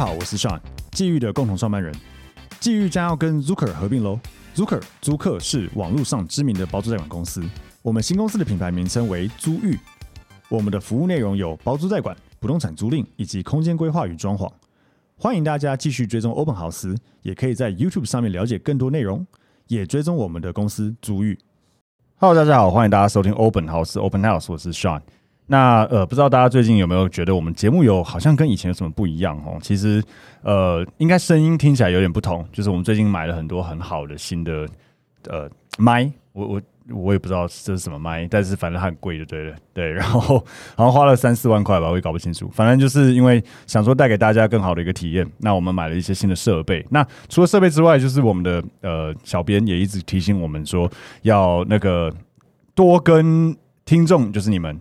好，我是 Sean，际遇的共同创办人。际遇将要跟 Zucker 合并喽。Zucker 租客是网络上知名的包租代管公司。我们新公司的品牌名称为租遇。我们的服务内容有包租代管、不动产租赁以及空间规划与装潢。欢迎大家继续追踪欧本豪斯，也可以在 YouTube 上面了解更多内容，也追踪我们的公司租遇。Hello，大家好，欢迎大家收听欧本豪斯 Open House，我是 Sean。那呃，不知道大家最近有没有觉得我们节目有好像跟以前有什么不一样哦？其实呃，应该声音听起来有点不同，就是我们最近买了很多很好的新的呃麦，我我我也不知道这是什么麦，但是反正很贵就对了，对，然后好像花了三四万块吧，我也搞不清楚。反正就是因为想说带给大家更好的一个体验，那我们买了一些新的设备。那除了设备之外，就是我们的呃小编也一直提醒我们说，要那个多跟听众，就是你们。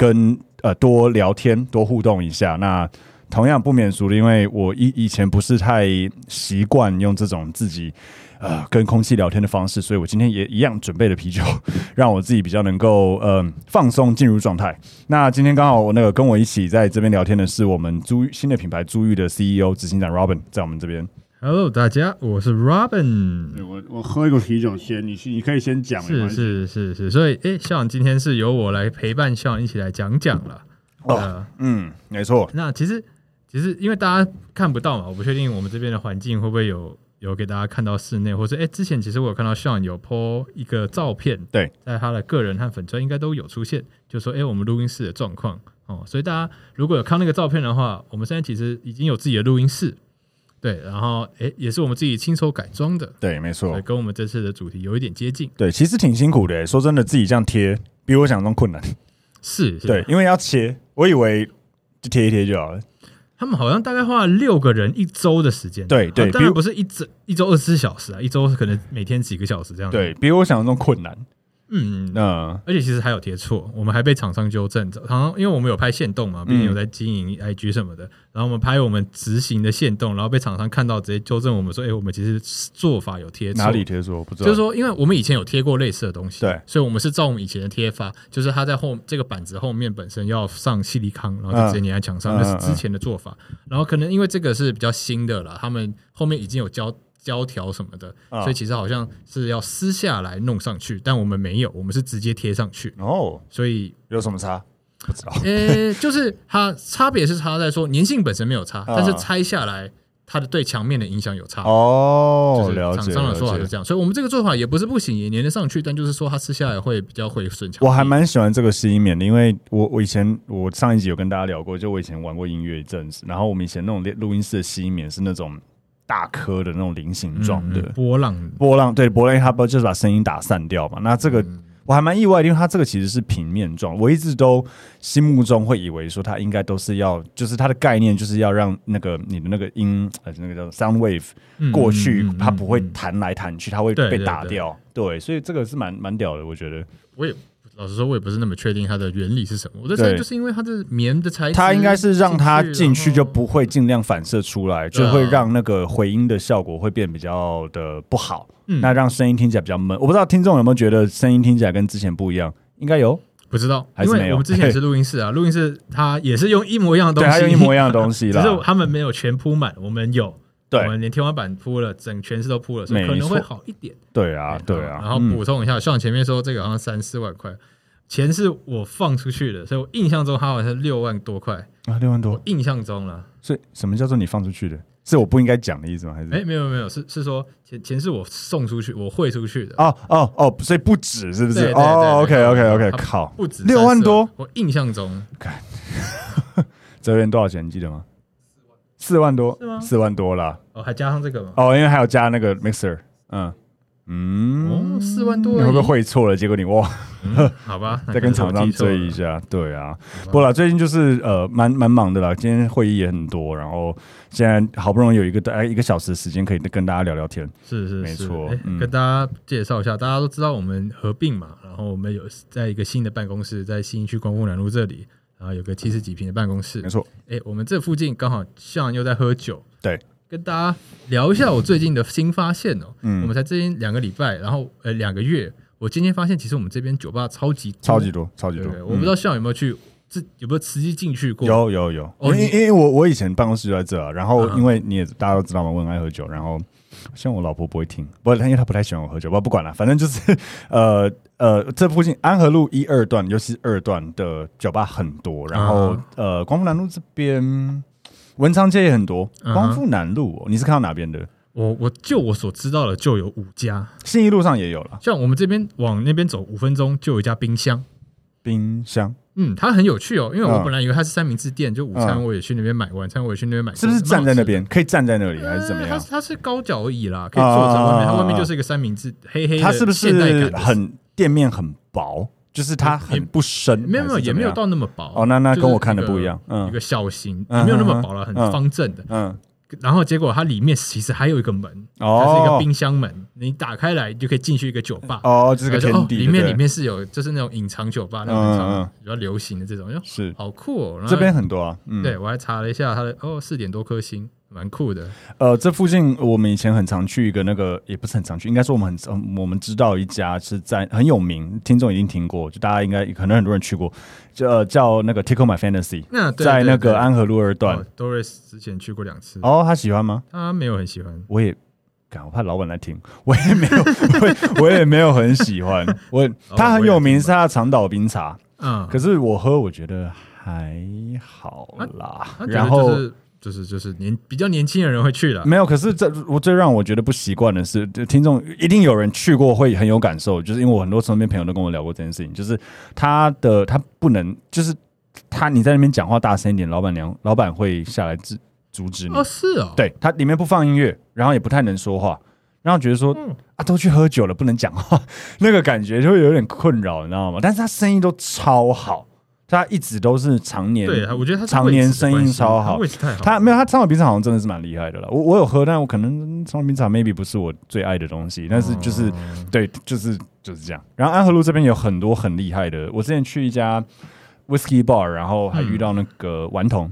跟呃多聊天多互动一下，那同样不免俗的，因为我以以前不是太习惯用这种自己呃跟空气聊天的方式，所以我今天也一样准备了啤酒，让我自己比较能够嗯、呃、放松进入状态。那今天刚好我那个跟我一起在这边聊天的是我们租新的品牌租寓的 CEO 执行长 Robin 在我们这边。Hello，大家，我是 Robin。我我喝一个啤酒先，你你可以先讲。是是是是，所以哎，校长今天是由我来陪伴校长一起来讲讲了。哦，呃、嗯，没错。那其实其实因为大家看不到嘛，我不确定我们这边的环境会不会有有给大家看到室内，或者哎，之前其实我有看到校长有 po 一个照片，对，在他的个人和粉专应该都有出现，就说哎，我们录音室的状况哦。所以大家如果有看那个照片的话，我们现在其实已经有自己的录音室。对，然后诶，也是我们自己亲手改装的。对，没错，跟我们这次的主题有一点接近。对，其实挺辛苦的。说真的，自己这样贴，比我想象中困难。是，是，对，因为要切，我以为就贴一贴就好了。他们好像大概花了六个人一周的时间。对对，当然不是一周一周二十四小时啊，一周可能每天几个小时这样。对，比我想象中困难。嗯，那而且其实还有贴错，我们还被厂商纠正。厂商因为我们有拍线动嘛，毕竟有在经营 IG 什么的，然后我们拍我们执行的线动，然后被厂商看到，直接纠正我们说：“哎，我们其实做法有贴错。”哪里贴错？我不知道。就是说，因为我们以前有贴过类似的东西，对，所以我们是照我们以前的贴法，就是它在后这个板子后面本身要上矽利康，然后就直接粘在墙上，那是之前的做法。然后可能因为这个是比较新的了，他们后面已经有交。胶条什么的，所以其实好像是要撕下来弄上去，但我们没有，我们是直接贴上去。哦，所以有什么差？不知道。呃、欸，就是它差别是差在说粘性本身没有差，但是拆下来它的对墙面的影响有差。哦，了解。厂商的说法是这样，所以我们这个做法也不是不行，也粘得上去，但就是说它撕下来会比较会顺墙。我还蛮喜欢这个吸音棉的，因为我我以前我上一集有跟大家聊过，就我以前玩过音乐一阵子，然后我们以前那种录音室的吸音棉是那种。大颗的那种菱形状的波浪，波浪对波浪，它不就是把声音打散掉嘛？那这个我还蛮意外，因为它这个其实是平面状。我一直都心目中会以为说它应该都是要，就是它的概念就是要让那个你的那个音，呃，那个叫 sound wave 过去，它不会弹来弹去，它会被打掉。对，所以这个是蛮蛮屌的，我觉得。我也。老实说，我也不是那么确定它的原理是什么。我在猜，就是因为它的棉的材质，它应该是让它进去就不会尽量反射出来，就会让那个回音的效果会变比较的不好。嗯那让声音听起来比较闷。我不知道听众有没有觉得声音听起来跟之前不一样？应该有，不知道因为？我们之前也是录音室啊，录音室它也是用一模一样的东西，它用一模一样的东西，只是他们没有全铺满，我们有。对，我们连天花板铺了，整全室都铺了，所以可能会好一点。对啊，对啊。然后补充一下，像前面说这个好像三四万块。钱是我放出去的，所以我印象中它好像是六万多块啊，六万多，印象中了。所以什么叫做你放出去的？是我不应该讲的意思吗？还是？哎、欸，没有没有，是是说钱钱是我送出去，我汇出去的。哦哦哦，所以不止是不是？哦，OK OK OK，靠，不止六万多，我印象中，看，这边多少钱？你记得吗？四万多是吗，四万多啦。哦，还加上这个吗？哦，因为还有加那个 mixer，嗯嗯，哦，四万多，你会不会汇错了？结果你哇，嗯、好吧，再跟厂商追一下。对啊，不啦，最近就是呃，蛮蛮忙的啦。今天会议也很多，然后现在好不容易有一个大概一个小时的时间可以跟大家聊聊天。是是，没错、欸嗯。跟大家介绍一下，大家都知道我们合并嘛，然后我们有在一个新的办公室，在信义区光复南路这里，然后有个七十几平的办公室。没错，哎、欸，我们这附近刚好像又在喝酒。对。跟大家聊一下我最近的新发现哦、喔。嗯，我们才最近两个礼拜，然后呃两个月，我今天发现其实我们这边酒吧超级超级多，超级多。我不知道像有没有去，这、嗯、有没有实际进去过？有有有。因为因为我我以前办公室就在这，然后因为你也大家都知道嘛，我很爱喝酒，然后像我老婆不会听，不，因为她不太喜欢我喝酒，不不管了，反正就是 呃呃，这附近安和路一二段，尤其是二段的酒吧很多，然后、嗯、呃光复南路这边。文昌街也很多，光复南路、喔，uh. 你是看到哪边的？我我就我所知道的就有五家，信义路上也有了。像我们这边往那边走五分钟就有一家冰箱，冰箱，嗯，它很有趣哦、喔，因为我本来以为它是三明治店，就午餐我也去那边买，uh. 晚餐我也去那边买，是不是站在那边可以站在那里还是怎么样？它它是高脚椅啦，可以坐在外面，它外面就是一个三明治，黑黑的，它是不是很店面很薄？就是它很不深，没有没有也没有到那么薄哦。那那跟我看的不一样，嗯，一个小型，没有那么薄了，很方正的，嗯。然后结果它里面其实还有一个门，它是一个冰箱门，你打开来就可以进去一个酒吧。哦，这是个天地。里面里面是有，就是那种隐藏酒吧，那种比较流行的这种，是好酷哦。这边很多啊，对我还查了一下它的，哦，四点多颗星。蛮酷的，呃，这附近我们以前很常去一个那个，也不是很常去，应该说我们很，我们知道一家是在很有名，听众已经听过，就大家应该可能很多人去过，叫叫那个 Tickle My Fantasy，那在那个安和路二段。哦，Doris 之前去过两次，哦，他喜欢吗？他没有很喜欢，我也，我怕老板来听，我也没有，我我也没有很喜欢，我他很有名是他的长岛冰茶，嗯，可是我喝我觉得还好啦，啊，然后。就是就是年比较年轻的人会去的，没有。可是这我最让我觉得不习惯的是，听众一定有人去过会很有感受，就是因为我很多身边朋友都跟我聊过这件事情，就是他的他不能，就是他你在那边讲话大声一点，老板娘老板会下来制阻止你。哦，是哦，对他里面不放音乐，然后也不太能说话，然后觉得说、嗯、啊都去喝酒了不能讲话，那个感觉就会有点困扰，你知道吗？但是他声音都超好。他一直都是常年，对，我觉得他常年生意超好。他没有他长岛冰茶好像真的是蛮厉害的了。我我有喝，但我可能长岛冰茶 maybe 不是我最爱的东西，但是就是、嗯、对，就是就是这样。然后安和路这边有很多很厉害的。我之前去一家 whiskey bar，然后还遇到那个顽童，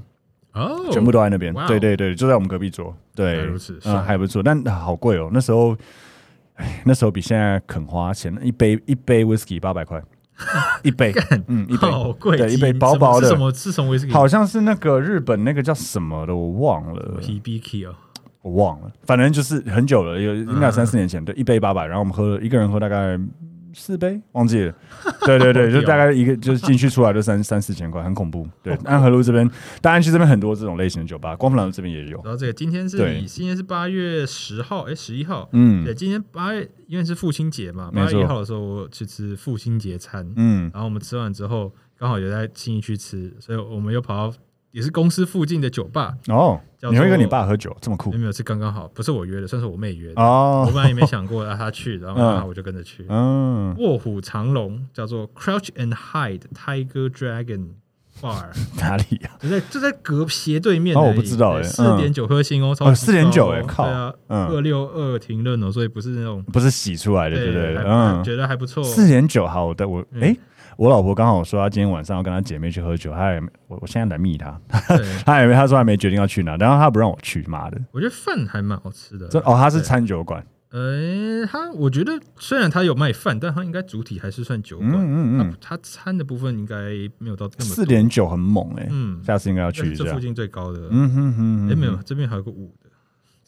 哦，全部都在那边。对对对，就在我们隔壁桌。对，嗯，还不错，但好贵哦。那时候，哎，那时候比现在肯花钱，一杯一杯 whiskey 八百块。一杯，嗯，一杯，好贵，对，一杯薄薄的，什么？是什么威士忌？好像是那个日本那个叫什么的，我忘了。Hibiki 哦，我忘了，反正就是很久了，有应该三四年前，对，一杯八百，然后我们喝了一个人喝大概。四杯？忘记了，对对对，就大概一个就是进去出来就三三四千块，很恐怖。对，安和路这边，大安区这边很多这种类型的酒吧，光复南路这边也有。然后这个今天是今天是八月十号，哎，十一号，嗯，对，今天八月因为是父亲节嘛，八月一号的时候我去吃父亲节餐，嗯，然后我们吃完之后刚好也在新义区吃，所以我们又跑到。也是公司附近的酒吧哦，你会跟你爸喝酒这么酷？没有，是刚刚好，不是我约的，算是我妹约的哦。我本来也没想过让他去，然后刚好我就跟着去。嗯，卧虎藏龙叫做 Crouch and Hide Tiger Dragon Bar，哪里呀？就在就在隔斜对面。哦，我不知道哎，四点九颗星哦，哦，四点九哎，靠，对啊，二六二停论哦，所以不是那种不是洗出来的，对不对？嗯，觉得还不错。四点九好的，我哎。我老婆刚好说她今天晚上要跟她姐妹去喝酒，她也我我现在来密她，她以为她说还没决定要去哪，然后她不让我去，妈的！我觉得饭还蛮好吃的。这哦，他是餐酒馆。呃、欸，他我觉得虽然他有卖饭，但他应该主体还是算酒馆。嗯嗯嗯，他餐的部分应该没有到那么四点九很猛哎、欸。嗯，下次应该要去一下。这附近最高的。嗯哼哼，哎、欸、没有，这边还有个五的。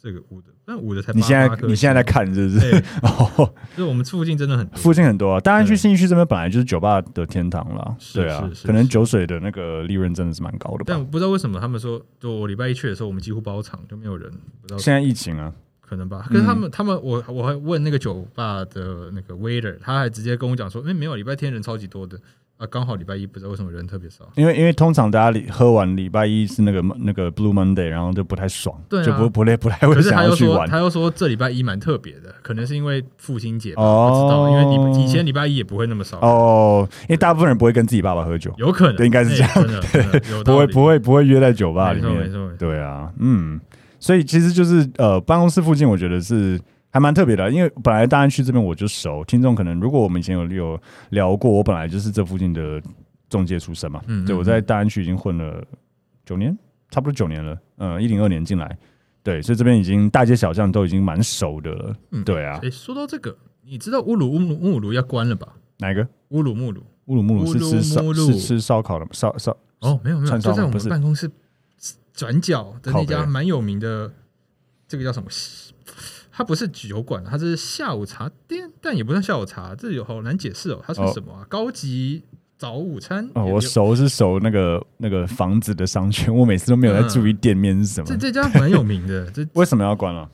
这个五的，但五的才你现在你现在在看是不是？哦，就我们附近真的很多，附近很多啊。大安区信义区这边本来就是酒吧的天堂了，对啊，可能酒水的那个利润真的是蛮高的。但我不知道为什么他们说，就我礼拜一去的时候，我们几乎包场，就没有人。不知道现在疫情啊，可能吧。可是他们、嗯、他们我我还问那个酒吧的那个 waiter，他还直接跟我讲说，因为没有礼拜天人超级多的。啊，刚好礼拜一不知道为什么人特别少。因为因为通常大家喝完礼拜一是那个那个 Blue Monday，然后就不太爽，对啊、就不不累不太会想要去玩。他又说这礼拜一蛮特别的，可能是因为父亲节吧，哦、不知道，因为你以前礼拜一也不会那么少。哦，因为大部分人不会跟自己爸爸喝酒，有可能应该是这样，欸、对，不会不会不会约在酒吧里面，没错没错，对啊，嗯，所以其实就是呃，办公室附近我觉得是。还蛮特别的，因为本来大安区这边我就熟，听众可能如果我们以前有有聊过，我本来就是这附近的中介出身嘛，嗯，嗯，对，我在大安区已经混了九年，差不多九年了，嗯，一零二年进来，对，所以这边已经大街小巷都已经蛮熟的了，嗯，对啊。诶，说到这个，你知道乌鲁乌鲁乌鲁要关了吧？哪一个？乌鲁木鲁，乌鲁木鲁是吃烧是吃烧烤的吗？烧烧哦，没有没有，就在我们办公室转角的那家蛮有名的，这个叫什么？它不是酒馆，它是下午茶店，但也不算下午茶，这有好难解释哦。它是什么啊？哦、高级早午餐？哦，我熟是熟那个那个房子的商圈，我每次都没有在注意店面是什么。嗯、这这家蛮有名的，这 为什么要关了？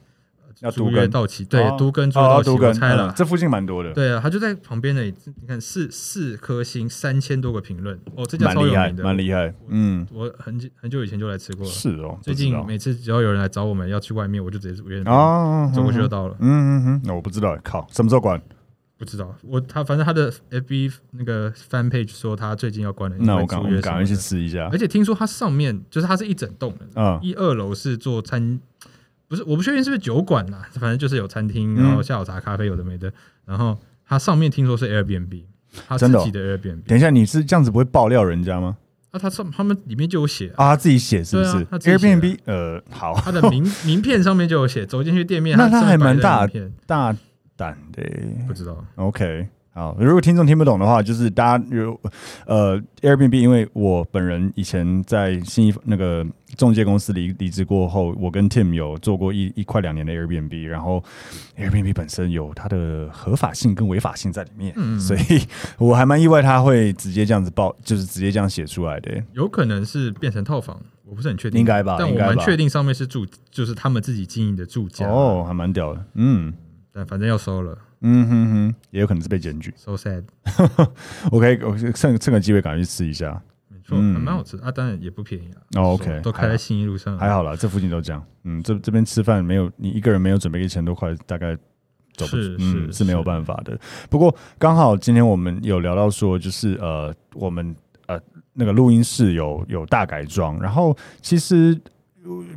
要都更到期，对，都跟租到期，我猜了，这附近蛮多的。对啊，他就在旁边那里，你看四四颗星，三千多个评论，哦，这家超有名的，蛮厉害。嗯，我很久很久以前就来吃过了。是哦，最近每次只要有人来找我们要去外面，我就直接约哦，走过去就到了。嗯嗯嗯，那我不知道，靠，什么时候关？不知道，我他反正他的 FB 那个 fan page 说他最近要关了，那我赶我赶快去吃一下。而且听说它上面就是它是一整栋的，嗯，一二楼是做餐。不是，我不确定是不是酒馆啦，反正就是有餐厅，然后下午茶、咖啡有的没的。然后它上面听说是 Airbnb，他自己的 Airbnb。等一下，你是这样子不会爆料人家吗？啊，他上他们里面就有写啊，他自己写是不是？Airbnb，呃，好，他的名名片上面就有写，走进去店面，那他还蛮大大胆的，不知道。OK。好，如果听众听不懂的话，就是大家有呃 Airbnb，因为我本人以前在新一那个中介公司离离职过后，我跟 Tim 有做过一一块两年的 Airbnb，然后 Airbnb 本身有它的合法性跟违法性在里面，嗯，所以我还蛮意外他会直接这样子报，就是直接这样写出来的。有可能是变成套房，我不是很确定，应该吧？但我蛮确定上面是住，就是他们自己经营的住家。哦，还蛮屌的，嗯，但反正要收了。嗯哼哼，也有可能是被检举。So sad。我可以，我趁趁个机会赶快去吃一下。没错，还蛮好吃啊，当然也不便宜啊。哦，OK，都开在新一路上，还好啦，这附近都这样。嗯，这这边吃饭没有你一个人没有准备一千多块，大概走不是是是没有办法的。不过刚好今天我们有聊到说，就是呃，我们呃那个录音室有有大改装，然后其实。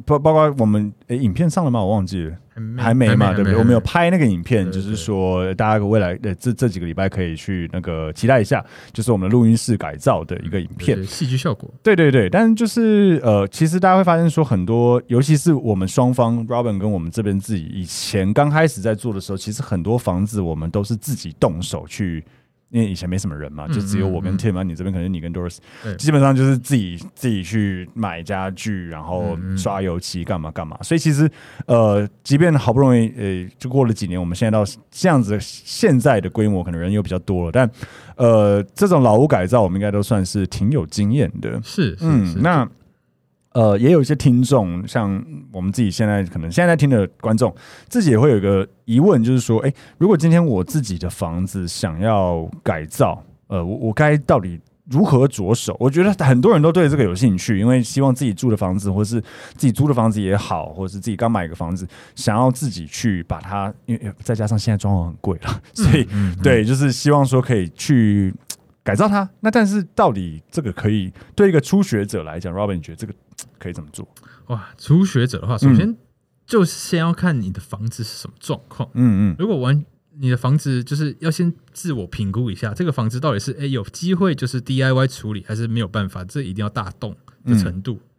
包包括我们诶，影片上了吗？我忘记了，还没嘛，对不对？我们有拍那个影片，就是说大家未来的这这几个礼拜可以去那个期待一下，就是我们的录音室改造的一个影片，戏剧效果。对对对，但是就是呃，其实大家会发现说很多，尤其是我们双方，Robin 跟我们这边自己以前刚开始在做的时候，其实很多房子我们都是自己动手去。因为以前没什么人嘛，就只有我跟 Tim 啊，你这边可能你跟 Doris，基本上就是自己自己去买家具，然后刷油漆干嘛干嘛。所以其实呃，即便好不容易呃，就过了几年，我们现在到这样子现在的规模，可能人又比较多了，但呃，这种老屋改造，我们应该都算是挺有经验的。是，嗯，那。呃，也有一些听众，像我们自己现在可能现在在听的观众，自己也会有一个疑问，就是说，哎，如果今天我自己的房子想要改造，呃，我我该到底如何着手？我觉得很多人都对这个有兴趣，因为希望自己住的房子，或是自己租的房子也好，或者是自己刚买一个房子，想要自己去把它，因为再加上现在装潢很贵了，所以嗯嗯嗯对，就是希望说可以去改造它。那但是到底这个可以对一个初学者来讲，Robin 你觉得这个？可以怎么做？哇，初学者的话，首先就先要看你的房子是什么状况。嗯嗯，如果完你的房子就是要先自我评估一下，这个房子到底是哎、欸、有机会就是 DIY 处理，还是没有办法，这一定要大动的程度。嗯、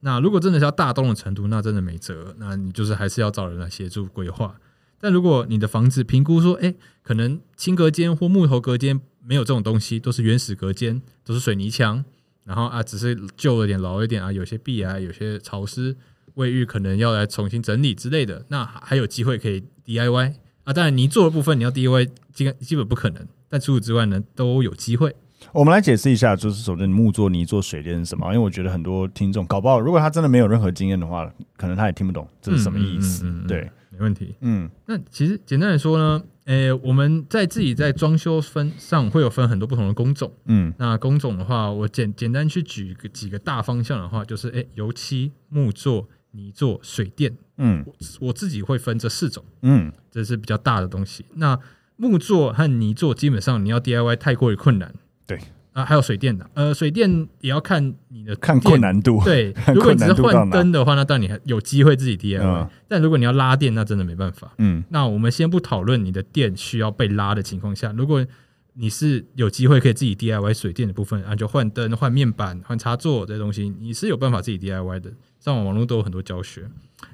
那如果真的是要大动的程度，那真的没辙，那你就是还是要找人来协助规划。但如果你的房子评估说，哎、欸，可能轻隔间或木头隔间没有这种东西，都是原始隔间，都是水泥墙。然后啊，只是旧了点、老一点啊，有些壁啊，有些潮湿，卫浴可能要来重新整理之类的，那还有机会可以 DIY 啊。当然，泥做的部分你要 DIY，基基本不可能。但除此之外呢，都有机会。我们来解释一下，就是首先木做、泥做、水电是什么？因为我觉得很多听众搞不好，如果他真的没有任何经验的话，可能他也听不懂这是什么意思。嗯嗯嗯嗯、对，没问题。嗯，那其实简单来说呢，诶，我们在自己在装修分上会有分很多不同的工种。嗯，那工种的话，我简简单去举个几个大方向的话，就是诶，油漆、木作、泥作、水电。嗯，我我自己会分这四种。嗯，这是比较大的东西。那木作和泥作基本上你要 DIY 太过于困难。对。啊，还有水电的，呃，水电也要看你的看困难度。对，如果你只是换灯的话，那当然你还有机会自己 DIY。嗯。但如果你要拉电，那真的没办法。嗯。那我们先不讨论你的电需要被拉的情况下，如果你是有机会可以自己 DIY 水电的部分，啊，就换灯、换面板、换插座这些东西，你是有办法自己 DIY 的。上网网络都有很多教学。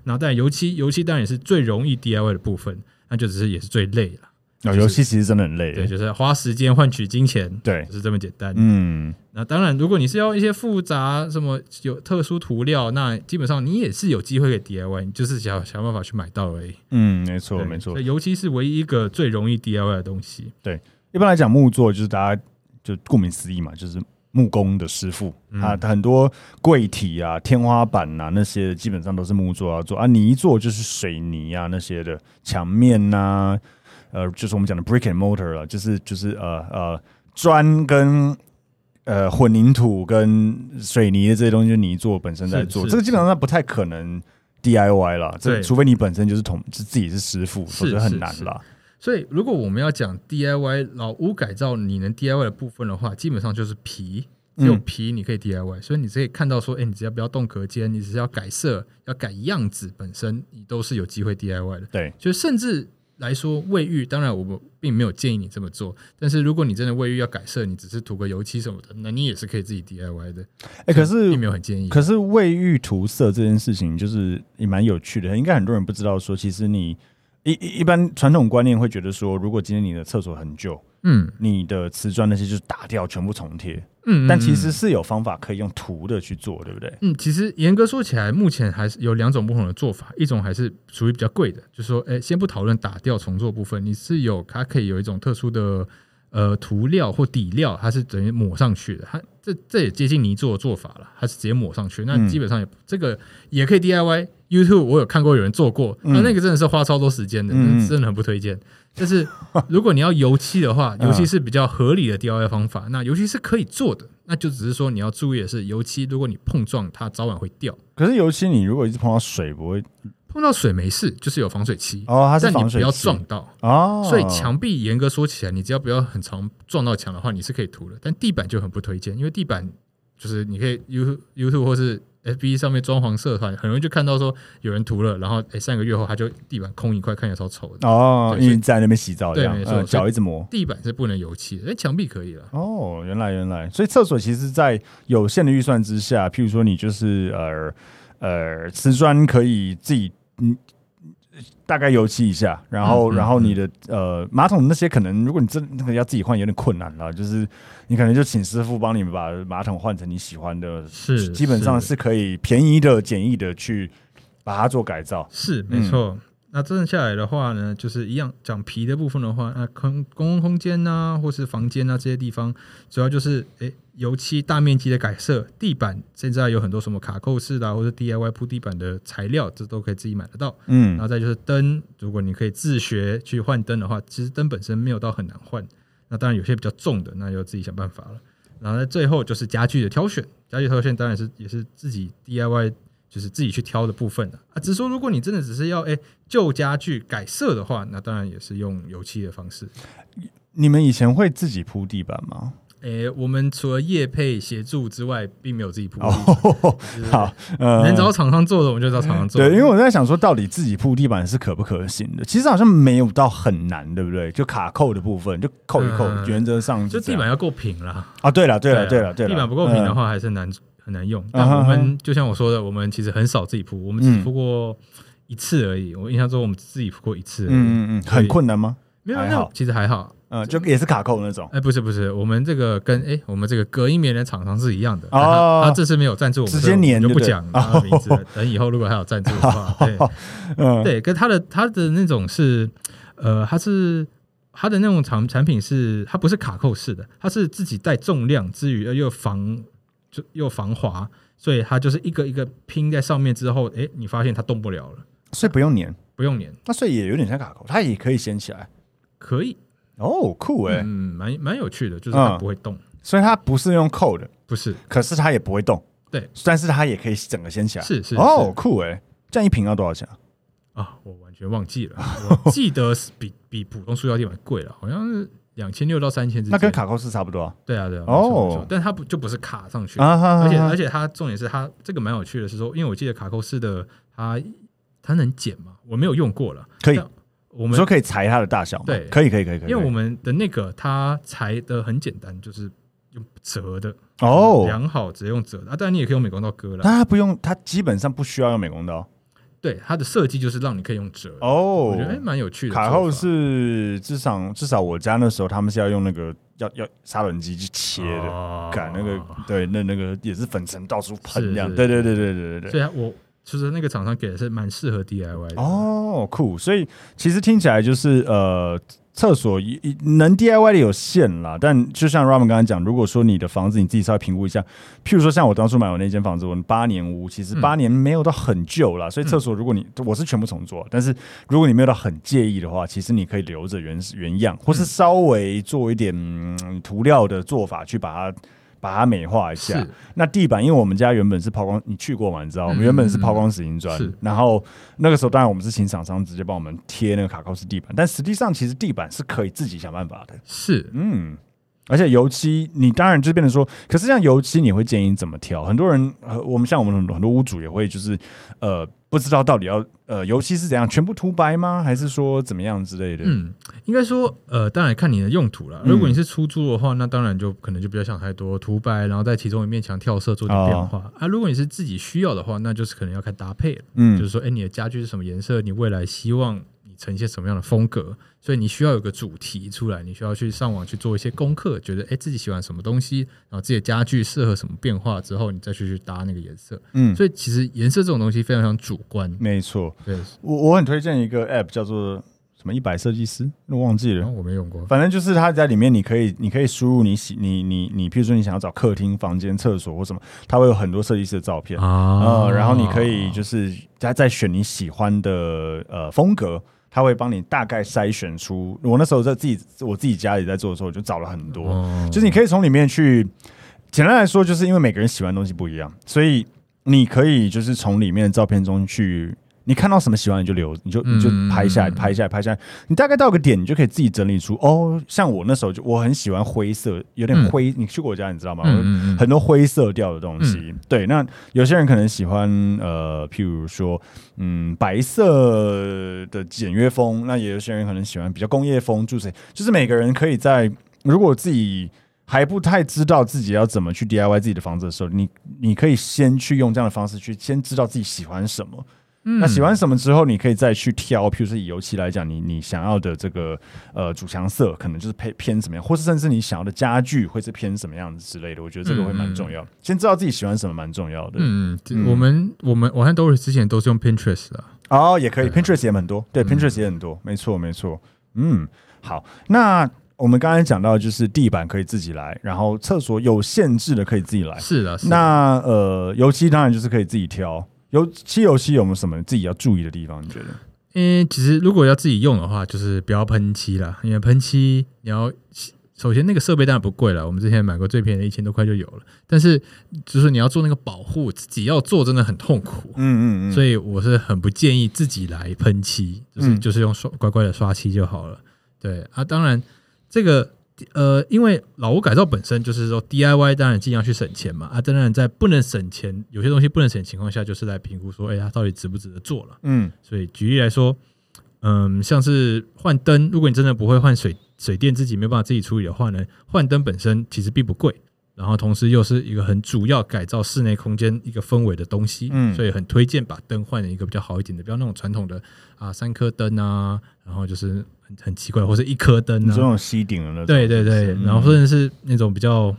然后，但油漆，油漆当然也是最容易 DIY 的部分，那就只是也是最累了。哦，游戏其实真的很累，对，就是花时间换取金钱，对，就是这么简单。嗯，那当然，如果你是要一些复杂什么有特殊涂料，那基本上你也是有机会给 DIY，你就是想想办法去买到而已。嗯，没错，没错。所以油漆是唯一一个最容易 DIY 的东西。对，一般来讲，木作就是大家就顾名思义嘛，就是木工的师傅啊，很多柜体啊、天花板啊那些基本上都是木作要做啊，泥做就是水泥啊那些的墙面呐。呃，就是我们讲的 brick and mortar 了，就是就是呃呃砖跟呃混凝土跟水泥的这些东西，就泥做本身在做，这个基本上不太可能 DIY 了，这除非你本身就是同是自己是师傅，否则很难了。所以如果我们要讲 DIY 老屋改造，你能 DIY 的部分的话，基本上就是皮，只有皮你可以 DIY，、嗯、所以你可以看到说，哎、欸，你只要不要动隔间，你只是要改色、要改样子，本身你都是有机会 DIY 的。对，就甚至。来说卫浴，当然我们并没有建议你这么做。但是如果你真的卫浴要改色，你只是涂个油漆什么的，那你也是可以自己 DIY 的。哎、欸，可是并没有很建议。可是卫浴涂色这件事情，就是也蛮有趣的。应该很多人不知道，说其实你一一般传统观念会觉得说，如果今天你的厕所很旧，嗯，你的瓷砖那些就是打掉，全部重贴。嗯，但其实是有方法可以用涂的去做，对不对？嗯，其实严格说起来，目前还是有两种不同的做法。一种还是属于比较贵的，就是说，哎，先不讨论打掉重做部分，你是有它可以有一种特殊的呃涂料或底料，它是等于抹上去的。它这这也接近泥做的做法了，它是直接抹上去。那基本上也、嗯、这个也可以 DIY。YouTube 我有看过有人做过，那、嗯、那个真的是花超多时间的，嗯、真的很不推荐。但是 如果你要油漆的话，油漆是比较合理的 DIY 方法。那油漆是可以做的，那就只是说你要注意的是，油漆如果你碰撞它，早晚会掉。可是油漆你如果一直碰到水，不会碰到水没事，就是有防水漆哦，但你不要撞到哦。所以墙壁严格说起来，你只要不要很常撞到墙的话，你是可以涂的。但地板就很不推荐，因为地板就是你可以 YouTube YouTube 或是。F B 上面装潢社团很容易就看到说有人涂了，然后哎三个月后他就地板空一块，看起来超丑的哦，因为在那边洗澡对，没错，脚一直磨，地板是不能油漆的，哎墙壁可以了哦，原来原来，所以厕所其实，在有限的预算之下，譬如说你就是呃呃瓷砖可以自己嗯。大概油漆一下，然后，然后你的呃马桶那些可能，如果你真那个要自己换，有点困难了。就是你可能就请师傅帮你把马桶换成你喜欢的，是基本上是可以便宜的、简易的去把它做改造。是没错。嗯、那剩下来的话呢，就是一样讲皮的部分的话，那空公共空间呐、啊，或是房间啊这些地方，主要就是哎。油漆大面积的改色，地板现在有很多什么卡扣式的、啊、或者 DIY 铺地板的材料，这都可以自己买得到。嗯，然后再就是灯，如果你可以自学去换灯的话，其实灯本身没有到很难换。那当然有些比较重的，那就自己想办法了。然后在最后就是家具的挑选，家具挑选当然是也是自己 DIY，就是自己去挑的部分的啊。只是说如果你真的只是要诶旧家具改色的话，那当然也是用油漆的方式。你们以前会自己铺地板吗？诶、欸，我们除了业配协助之外，并没有自己铺地板。哦、好，呃，能找厂商做的，我们就找厂商做。对，因为我在想说，到底自己铺地板是可不可行的？其实好像没有到很难，对不对？就卡扣的部分，就扣一扣，嗯、原则上就地板要够平啦。啊，对了，对了，对了，对了，地板不够平的话，还是难、嗯、很难用。但我们就像我说的，我们其实很少自己铺，我们只铺过一次而已。我印象中，我们自己铺过一次而已。嗯嗯嗯，很困难吗？没有，那其实还好。嗯，就也是卡扣那种。哎，不是不是，我们这个跟哎，我们这个隔音棉的厂商是一样的。哦，他这次没有赞助我们，直接粘就不讲他的名字。等以后如果还有赞助的话，对，嗯，对，跟他的他的那种是，呃，他是他的那种产产品是，它不是卡扣式的，它是自己带重量之余又防就又防滑，所以它就是一个一个拼在上面之后，哎，你发现它动不了了，所以不用粘，不用粘，那所以也有点像卡扣，它也可以掀起来。可以。哦，酷哎，嗯，蛮蛮有趣的，就是它不会动，所以它不是用扣的，不是，可是它也不会动，对，但是它也可以整个掀起来，是是哦，酷哎，这样一瓶要多少钱啊？啊我完全忘记了，我记得是比比普通塑料地板贵了，好像是。两千六到三千之间，那跟卡扣式差不多啊。对啊，对啊。哦，但它不就不是卡上去，而且而且它重点是它这个蛮有趣的，是说，因为我记得卡扣式的它它能剪吗？我没有用过了。可以，我们说可以裁它的大小。对，可以可以可以可以。因为我们的那个它裁的很简单，就是用折的哦，量好直接用折的啊。当然你也可以用美工刀割了，但它不用，它基本上不需要用美工刀。对，它的设计就是让你可以用折哦，我觉得哎蛮有趣的。卡后是至少至少我家那时候他们是要用那个要要砂轮机去切的，赶、哦、那个对那那个也是粉尘到处喷这样，对对对对对对对。所以我就是那个厂商给的是蛮适合 DIY 的哦，酷。所以其实听起来就是呃。厕所一能 DIY 的有限啦，但就像 Ramen 刚才讲，如果说你的房子你自己稍微评估一下，譬如说像我当初买我那间房子，我们八年屋，其实八年没有到很旧啦，嗯、所以厕所如果你我是全部重做，但是如果你没有到很介意的话，其实你可以留着原原样，或是稍微做一点涂料的做法去把它。把它美化一下。那地板，因为我们家原本是抛光，你去过吗？你知道，我们原本是抛光石英砖。然后那个时候，当然我们是请厂商直接帮我们贴那个卡扣式地板。但实际上，其实地板是可以自己想办法的。是，嗯。而且油漆，你当然就变成说，可是像油漆，你会建议怎么挑？很多人，我们像我们很多很多屋主也会就是，呃。不知道到底要呃油漆是怎样，全部涂白吗？还是说怎么样之类的？嗯，应该说呃，当然看你的用途了。如果你是出租的话，那当然就可能就不要想太多，涂白，然后在其中一面墙跳色做点变化。哦、啊，如果你是自己需要的话，那就是可能要看搭配了。嗯，就是说，哎、欸，你的家具是什么颜色？你未来希望。呈现什么样的风格，所以你需要有个主题出来，你需要去上网去做一些功课，觉得哎、欸、自己喜欢什么东西，然后自己的家具适合什么变化之后，你再去去搭那个颜色。嗯，所以其实颜色这种东西非常非常主观。没错，对，我我很推荐一个 app 叫做什么一百设计师，我忘记了，我没用过。反正就是它在里面，你可以你可以输入你喜你你你，譬如说你想要找客厅、房间、厕所或什么，它会有很多设计师的照片啊、呃，然后你可以就是再再选你喜欢的呃风格。他会帮你大概筛选出，我那时候在自己我自己家里在做的时候，我就找了很多，就是你可以从里面去，简单来说，就是因为每个人喜欢的东西不一样，所以你可以就是从里面的照片中去。你看到什么喜欢你就留，你就你就拍下来，拍下来，拍下来。你大概到个点，你就可以自己整理出哦。像我那时候就我很喜欢灰色，有点灰。你去过我家，你知道吗？很多灰色调的东西。对，那有些人可能喜欢呃，譬如说嗯，白色的简约风。那也有些人可能喜欢比较工业风，就是就是每个人可以在如果自己还不太知道自己要怎么去 DIY 自己的房子的时候，你你可以先去用这样的方式去先知道自己喜欢什么。那喜欢什么之后，你可以再去挑，譬如说以油漆来讲，你你想要的这个呃主墙色，可能就是偏偏什么样，或是甚至你想要的家具会是偏什么样子之类的。我觉得这个会蛮重要，嗯、先知道自己喜欢什么蛮重要的。嗯，嗯我们我们我和 Doris 之前都是用 Pinterest 的哦，也可以，Pinterest 也很多，对、嗯、Pinterest 也很多，没错没错。嗯，好，那我们刚才讲到就是地板可以自己来，然后厕所有限制的可以自己来，是的。是的那呃，油漆当然就是可以自己挑。油漆油漆有没有什么自己要注意的地方？你觉得？嗯，其实如果要自己用的话，就是不要喷漆啦。因为喷漆你要首先那个设备当然不贵了，我们之前买过最便宜的一千多块就有了。但是就是你要做那个保护，自己要做真的很痛苦。嗯嗯嗯。所以我是很不建议自己来喷漆，就是就是用刷乖乖的刷漆就好了。对啊，当然这个。呃，因为老屋改造本身就是说 DIY，当然尽量去省钱嘛。啊，当然在不能省钱，有些东西不能省的情况下，就是来评估说，哎，它到底值不值得做了。嗯，所以举例来说，嗯，像是换灯，如果你真的不会换水水电，自己没有办法自己处理的话呢，换灯本身其实并不贵，然后同时又是一个很主要改造室内空间一个氛围的东西。嗯，所以很推荐把灯换成一个比较好一点的，不要那种传统的啊三颗灯啊，然后就是。很很奇怪，或者一颗灯啊，这种吸顶的那种，对对对，然后或者是那种比较，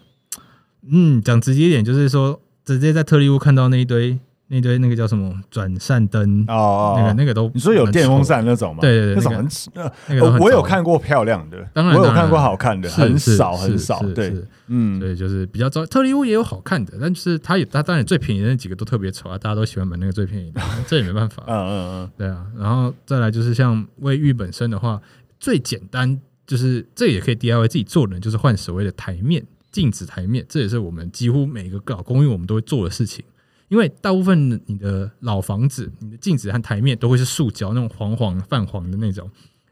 嗯，讲直接一点，就是说直接在特力屋看到那一堆。那堆那个叫什么转扇灯哦，那个那个都你说有电风扇那种吗？对对对，那种很那个我有看过漂亮的，当然我有看过好看的，很少很少。对，嗯，对，就是比较糟。特力屋也有好看的，但是它也它当然最便宜的那几个都特别丑啊，大家都喜欢买那个最便宜的，这也没办法。嗯嗯嗯，对啊。然后再来就是像卫浴本身的话，最简单就是这也可以 DIY 自己做的，就是换所谓的台面镜子台面，这也是我们几乎每个搞公寓我们都会做的事情。因为大部分你的老房子，你的镜子和台面都会是塑胶那种黄黄泛黄的那种，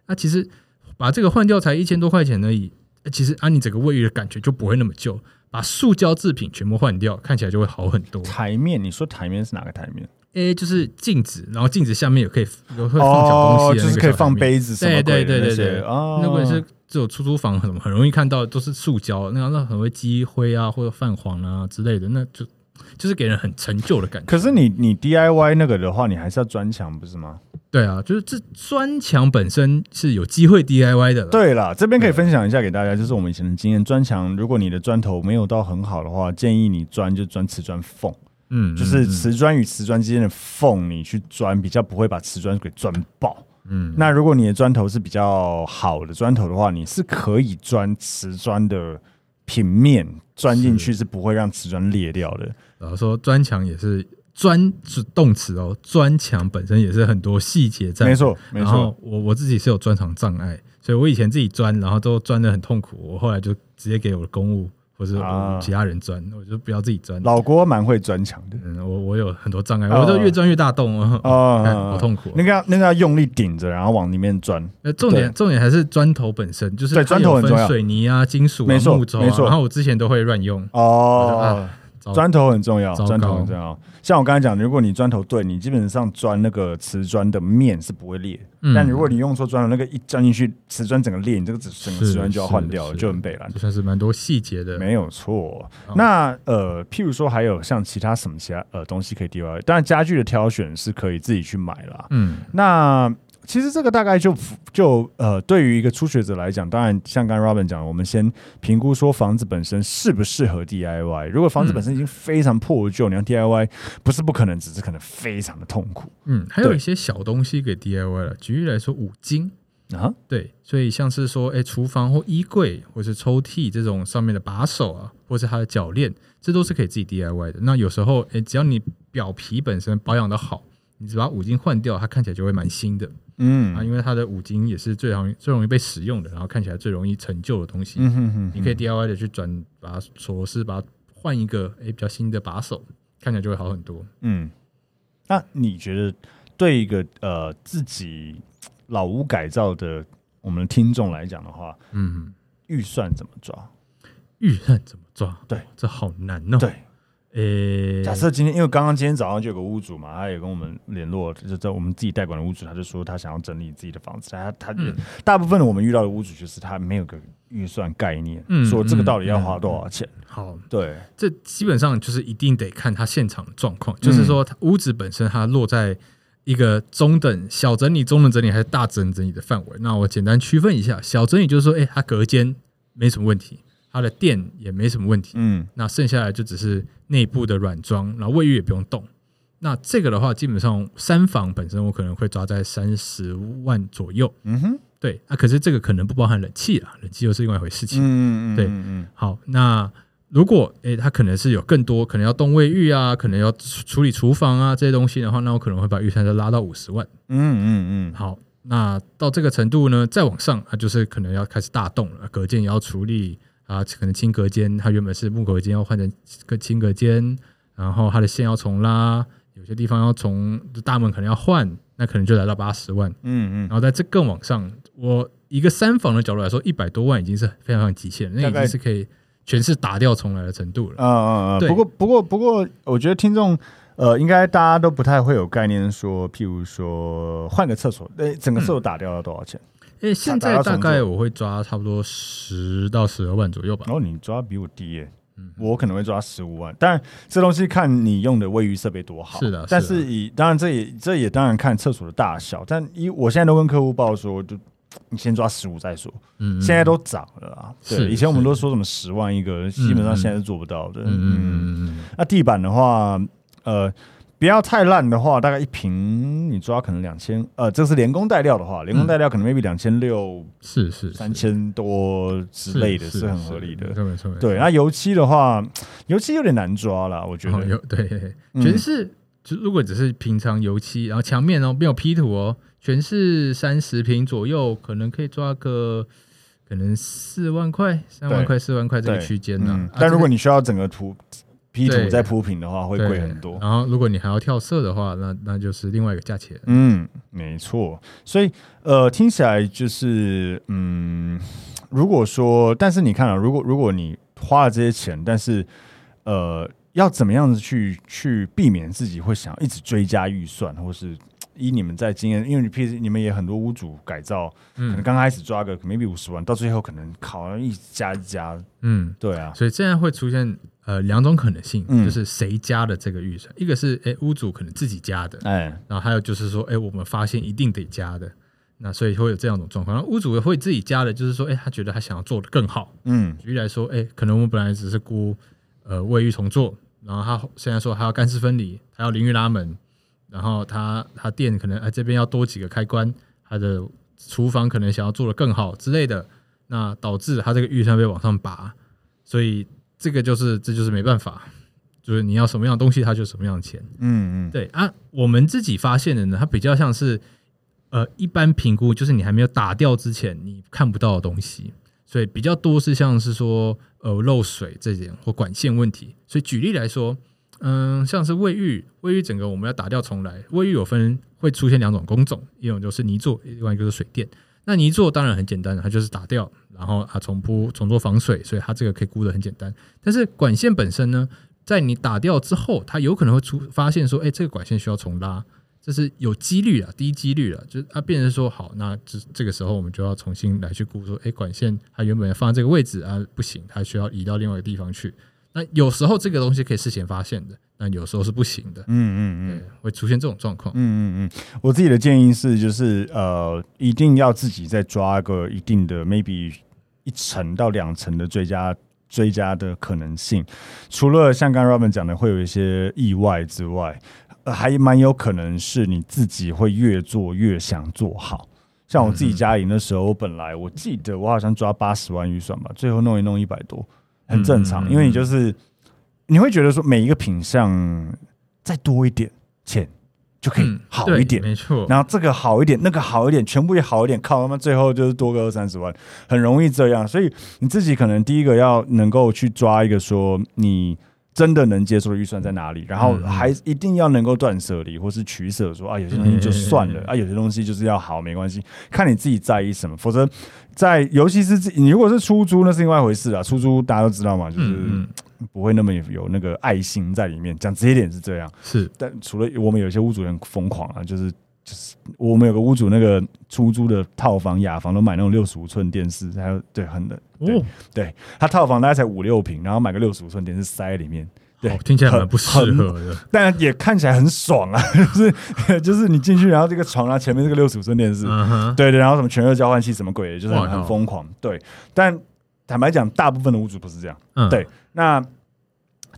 那其实把这个换掉才一千多块钱而已，其实啊你整个卫浴的感觉就不会那么旧。把塑胶制品全部换掉，看起来就会好很多。台面，你说台面是哪个台面？诶，就是镜子，然后镜子下面也可以有会放小东西，就是可以放杯子什么的。对对对对对，哦，那个是只有出租房很很容易看到，都是塑胶，那那很会积灰啊，或者泛黄啊之类的，那就就是给人很陈旧的感觉。可是你你 DIY 那个的话，你还是要砖墙不是吗？对啊，就是这砖墙本身是有机会 DIY 的。对啦，这边可以分享一下给大家，就是我们以前的经验。砖墙，如果你的砖头没有到很好的话，建议你砖就砖瓷砖缝，嗯，就是瓷砖与瓷砖之间的缝，你去钻，比较不会把瓷砖给钻爆。嗯，那如果你的砖头是比较好的砖头的话，你是可以钻瓷砖的平面钻进去，是不会让瓷砖裂掉的。然后说砖墙也是。砖是动词哦，砖墙本身也是很多细节在。没错，没错。我我自己是有砖墙障碍，所以我以前自己钻，然后都钻得很痛苦。我后来就直接给我的公务或者其他人钻，我就不要自己钻。老郭蛮会钻墙的，嗯，我我有很多障碍，我就越钻越大洞哦，好痛苦。那个要那个要用力顶着，然后往里面钻。那重点重点还是砖头本身，就是对砖头很重要，水泥啊、金属、没错，没错。然后我之前都会乱用哦。砖头很重要，砖头很重要。像我刚才讲，如果你砖头对，你基本上砖那个瓷砖的面是不会裂。嗯、但如果你用错砖头，那个一钻进去，瓷砖整个裂，你这个整个瓷砖就要换掉了，就很北烂。就算是蛮多细节的，没有错。哦、那呃，譬如说还有像其他什么其他呃东西可以 DIY，当然家具的挑选是可以自己去买啦。嗯，那。其实这个大概就就呃，对于一个初学者来讲，当然像刚刚 Robin 讲的，我们先评估说房子本身适不适合 DIY。如果房子本身已经非常破旧，嗯、你要 DIY 不是不可能，只是可能非常的痛苦。嗯，还有一些小东西给 DIY 了。举例来说，五金啊，对，所以像是说，哎，厨房或衣柜或是抽屉这种上面的把手啊，或是它的铰链，这都是可以自己 DIY 的。那有时候，哎，只要你表皮本身保养的好，你只把五金换掉，它看起来就会蛮新的。嗯啊，因为它的五金也是最容易最容易被使用的，然后看起来最容易陈旧的东西。嗯哼哼哼，你可以 DIY 的去转把锁匙，把它换一个诶比较新的把手，看起来就会好很多。嗯，那你觉得对一个呃自己老屋改造的我们的听众来讲的话，嗯，预算怎么抓？预算怎么抓？对，这好难哦。对。呃，欸、假设今天，因为刚刚今天早上就有个屋主嘛，他也跟我们联络，就在我们自己代管的屋主，他就说他想要整理自己的房子，他他、嗯、大部分的我们遇到的屋主就是他没有个预算概念，嗯、说这个到底要花多少钱？好，对，这基本上就是一定得看他现场的状况，就是说屋子本身它落在一个中等小整理、中等整理还是大整整理的范围。那我简单区分一下，小整理就是说，哎、欸，它隔间没什么问题。它的电也没什么问题，嗯，那剩下来就只是内部的软装，然后卫浴也不用动。那这个的话，基本上三房本身我可能会抓在三十万左右，嗯哼，对。那可是这个可能不包含冷气啊，冷气又是另外一回事情，嗯嗯，对，嗯。好，那如果诶，它可能是有更多，可能要动卫浴啊，可能要处理厨房啊这些东西的话，那我可能会把预算再拉到五十万，嗯嗯嗯。好，那到这个程度呢，再往上，它就是可能要开始大动了，隔间也要处理。啊，可能轻隔间，它原本是木隔间，要换成个轻隔间，然后它的线要重拉，有些地方要从大门可能要换，那可能就来到八十万，嗯嗯，然后在这更往上，我一个三房的角度来说，一百多万已经是非常非常极限了，那已经是可以全是打掉重来的程度了。啊啊啊。不过不过不过，我觉得听众呃，应该大家都不太会有概念，说譬如说换个厕所，诶，整个厕所打掉要多少钱？嗯诶，现在大概我会抓差不多十到十二万左右吧。然哦，你抓比我低耶，嗯，我可能会抓十五万。当然，这东西看你用的卫浴设备多好。是的，但是以当然这也这也当然看厕所的大小。但以我现在都跟客户报说，就你先抓十五再说。嗯，现在都涨了啊。对，以前我们都说什么十万一个，基本上现在是做不到的。嗯嗯。那地板的话，呃。不要太烂的话，大概一瓶你抓可能两千，呃，这是连工带料的话，连工带料可能 maybe 两千六，是是三千多之类的，是很合理的。没错，对。那油漆的话，油漆有点难抓了，我觉得。有对，全是就如果只是平常油漆，然后墙面哦没有 P 图哦，全是三十平左右，可能可以抓个可能四万块、三万块、四万块这个区间呢。但如果你需要整个图。P 图再铺平的话会贵很多，然后如果你还要跳色的话，那那就是另外一个价钱。嗯，没错。所以呃，听起来就是嗯，如果说，但是你看啊，如果如果你花了这些钱，但是呃，要怎么样子去去避免自己会想一直追加预算，或是以你们在经验，因为你平时你们也很多屋主改造，嗯、可能刚开始抓个 maybe 五十万，到最后可能考一加一加，嗯，对啊，所以这样会出现。呃，两种可能性，嗯、就是谁加的这个预算，一个是哎屋主可能自己加的，哎，然后还有就是说，哎，我们发现一定得加的，那所以会有这样一种状况。然后屋主会自己加的，就是说，哎，他觉得他想要做的更好，嗯，举例来说，哎，可能我们本来只是估呃卫浴重做，然后他现在说还要干湿分离，还要淋浴拉门，然后他他店可能哎这边要多几个开关，他的厨房可能想要做的更好之类的，那导致他这个预算被往上拔，所以。这个就是，这就是没办法，就是你要什么样的东西，它就什么样的钱。嗯嗯，对啊，我们自己发现的呢，它比较像是，呃，一般评估就是你还没有打掉之前，你看不到的东西，所以比较多是像是说，呃，漏水这点或管线问题。所以举例来说，嗯、呃，像是卫浴，卫浴整个我们要打掉重来，卫浴有分会出现两种工种，一种就是泥作，另外一个就是水电。那泥作当然很简单，它就是打掉，然后它重铺、重做防水，所以它这个可以估得很简单。但是管线本身呢，在你打掉之后，它有可能会出发现说，哎，这个管线需要重拉，这是有几率啊，低几率了，就它变成说，好，那这这个时候我们就要重新来去估说，哎，管线它原本放在这个位置啊，不行，它需要移到另外一个地方去。那有时候这个东西可以事先发现的，那有时候是不行的。嗯嗯嗯，会出现这种状况。嗯嗯嗯，我自己的建议是，就是呃，一定要自己再抓个一定的 maybe 一层到两层的追加追加的可能性。除了像刚刚 Robin 讲的会有一些意外之外，呃，还蛮有可能是你自己会越做越想做好。像我自己家里那时候，我本来我记得我好像抓八十万预算吧，最后弄一弄一百多。很正常，因为你就是你会觉得说每一个品相再多一点钱就可以好一点，没错。然后这个好一点，那个好一点，全部也好一点，靠他妈最后就是多个二三十万，很容易这样。所以你自己可能第一个要能够去抓一个说你。真的能接受的预算在哪里？然后还一定要能够断舍离或是取舍，说啊，有些东西就算了啊，有些东西就是要好，没关系，看你自己在意什么。否则，在尤其是你如果是出租，那是另外一回事啊。出租大家都知道嘛，就是不会那么有那个爱心在里面。讲直接点是这样，是。但除了我们有些屋主很疯狂啊，就是就是我们有个屋主，那个出租的套房雅房都买那种六十五寸电视，还有对很的。对，对他套房大概才五六平，然后买个六十五寸电视塞在里面，对，听起来很不适合的，但也看起来很爽啊！就是就是你进去，然后这个床啊，前面这个六十五寸电视，对对，然后什么全热交换器什么鬼的，就是很很疯狂。对，但坦白讲，大部分的屋主不是这样。对，那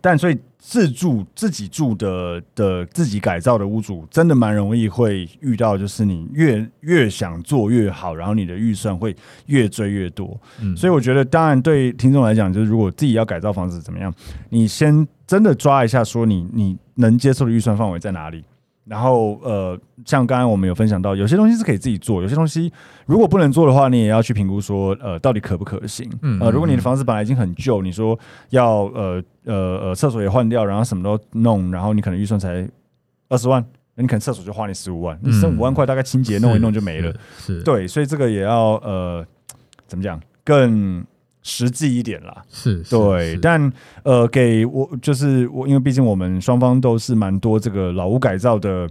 但所以。自住自己住的的自己改造的屋主，真的蛮容易会遇到，就是你越越想做越好，然后你的预算会越追越多。嗯，所以我觉得，当然对听众来讲，就是如果自己要改造房子怎么样，你先真的抓一下，说你你能接受的预算范围在哪里。然后呃，像刚刚我们有分享到，有些东西是可以自己做，有些东西如果不能做的话，你也要去评估说，呃，到底可不可行？嗯，呃，如果你的房子本来已经很旧，你说要呃呃呃厕所也换掉，然后什么都弄，然后你可能预算才二十万，那你可能厕所就花你十五万，你剩五万块大概清洁弄一弄就没了。是，对，所以这个也要呃怎么讲更。实际一点啦，是，对，但呃，给我就是我，因为毕竟我们双方都是蛮多这个老屋改造的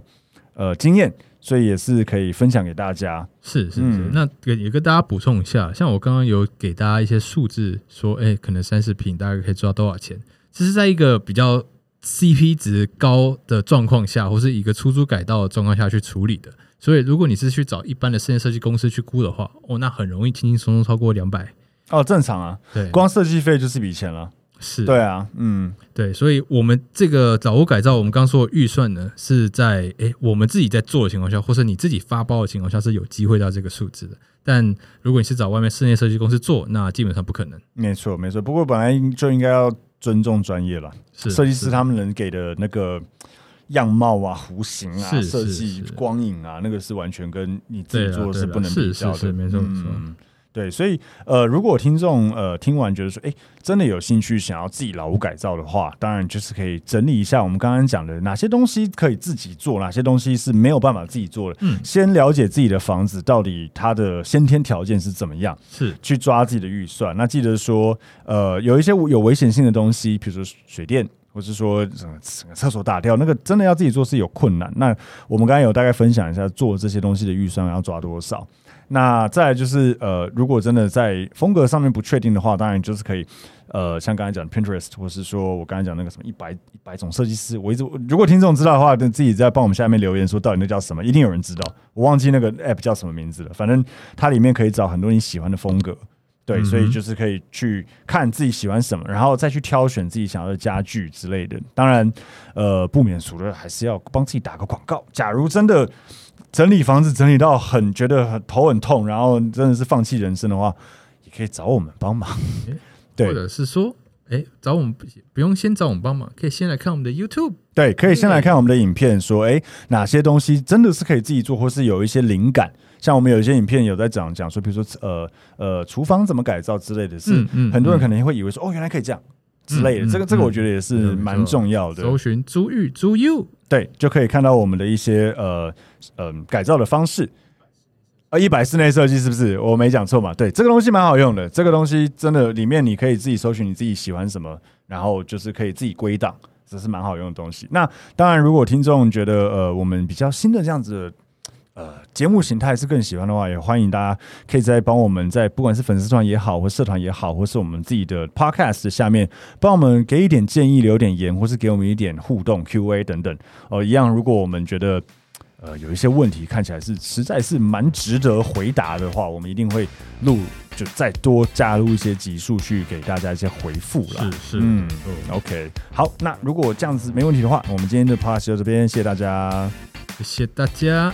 呃经验，所以也是可以分享给大家。是是是，嗯、那也跟大家补充一下，像我刚刚有给大家一些数字，说，哎、欸，可能三十平大概可以赚到多少钱？这是在一个比较 CP 值高的状况下，或是一个出租改造的状况下去处理的。所以，如果你是去找一般的室内设计公司去估的话，哦，那很容易轻轻松松超过两百。哦，正常啊，对，光设计费就是一笔钱了，是，对啊，嗯，对，所以我们这个早屋改造，我们刚刚说的预算呢，是在诶我们自己在做的情况下，或是你自己发包的情况下，是有机会到这个数字的。但如果你是找外面室内设计公司做，那基本上不可能。没错，没错。不过本来就应该要尊重专业了，是设计师他们能给的那个样貌啊、弧形啊、设计光影啊，那个是完全跟你自己做的是不能比较的，是是是，没错没错。对，所以呃，如果听众呃听完觉得说，哎，真的有兴趣想要自己老屋改造的话，当然就是可以整理一下我们刚刚讲的哪些东西可以自己做，哪些东西是没有办法自己做的。嗯，先了解自己的房子到底它的先天条件是怎么样，是去抓自己的预算。那记得说，呃，有一些有危险性的东西，比如说水电，或是说整个厕所打掉，那个真的要自己做是有困难。那我们刚才有大概分享一下做这些东西的预算要抓多少。那再来就是呃，如果真的在风格上面不确定的话，当然就是可以呃，像刚才讲 Pinterest，或是说我刚才讲那个什么一百一百种设计师，我一直如果听众知道的话，就自己在帮我们下面留言说到底那叫什么，一定有人知道。我忘记那个 App 叫什么名字了，反正它里面可以找很多你喜欢的风格，对，所以就是可以去看自己喜欢什么，然后再去挑选自己想要的家具之类的。当然，呃，不免俗的还是要帮自己打个广告。假如真的。整理房子整理到很觉得很头很痛，然后真的是放弃人生的话，也可以找我们帮忙。对，或者是说，哎，找我们不不用先找我们帮忙，可以先来看我们的 YouTube。对，可以先来看我们的影片，说，哎，哪些东西真的是可以自己做，或是有一些灵感。像我们有一些影片有在讲讲说，比如说，呃呃，厨房怎么改造之类的事，是、嗯嗯、很多人可能会以为说，哦，原来可以这样之类的。嗯、这个这个我觉得也是蛮重要的。搜寻租遇租 U。对，就可以看到我们的一些呃嗯、呃、改造的方式，呃，一百室内设计是不是？我没讲错嘛？对，这个东西蛮好用的。这个东西真的里面你可以自己搜寻你自己喜欢什么，然后就是可以自己归档，这是蛮好用的东西。那当然，如果听众觉得呃我们比较新的这样子。呃，节目形态是更喜欢的话，也欢迎大家可以在帮我们在不管是粉丝团也好，或社团也好，或是我们自己的 podcast 下面帮我们给一点建议，留点言，或是给我们一点互动 Q&A 等等。呃，一样，如果我们觉得呃有一些问题看起来是实在是蛮值得回答的话，我们一定会录，就再多加入一些集数去给大家一些回复了。是是，嗯，OK，好，那如果这样子没问题的话，我们今天的 podcast 就到这边，谢谢大家，谢谢大家。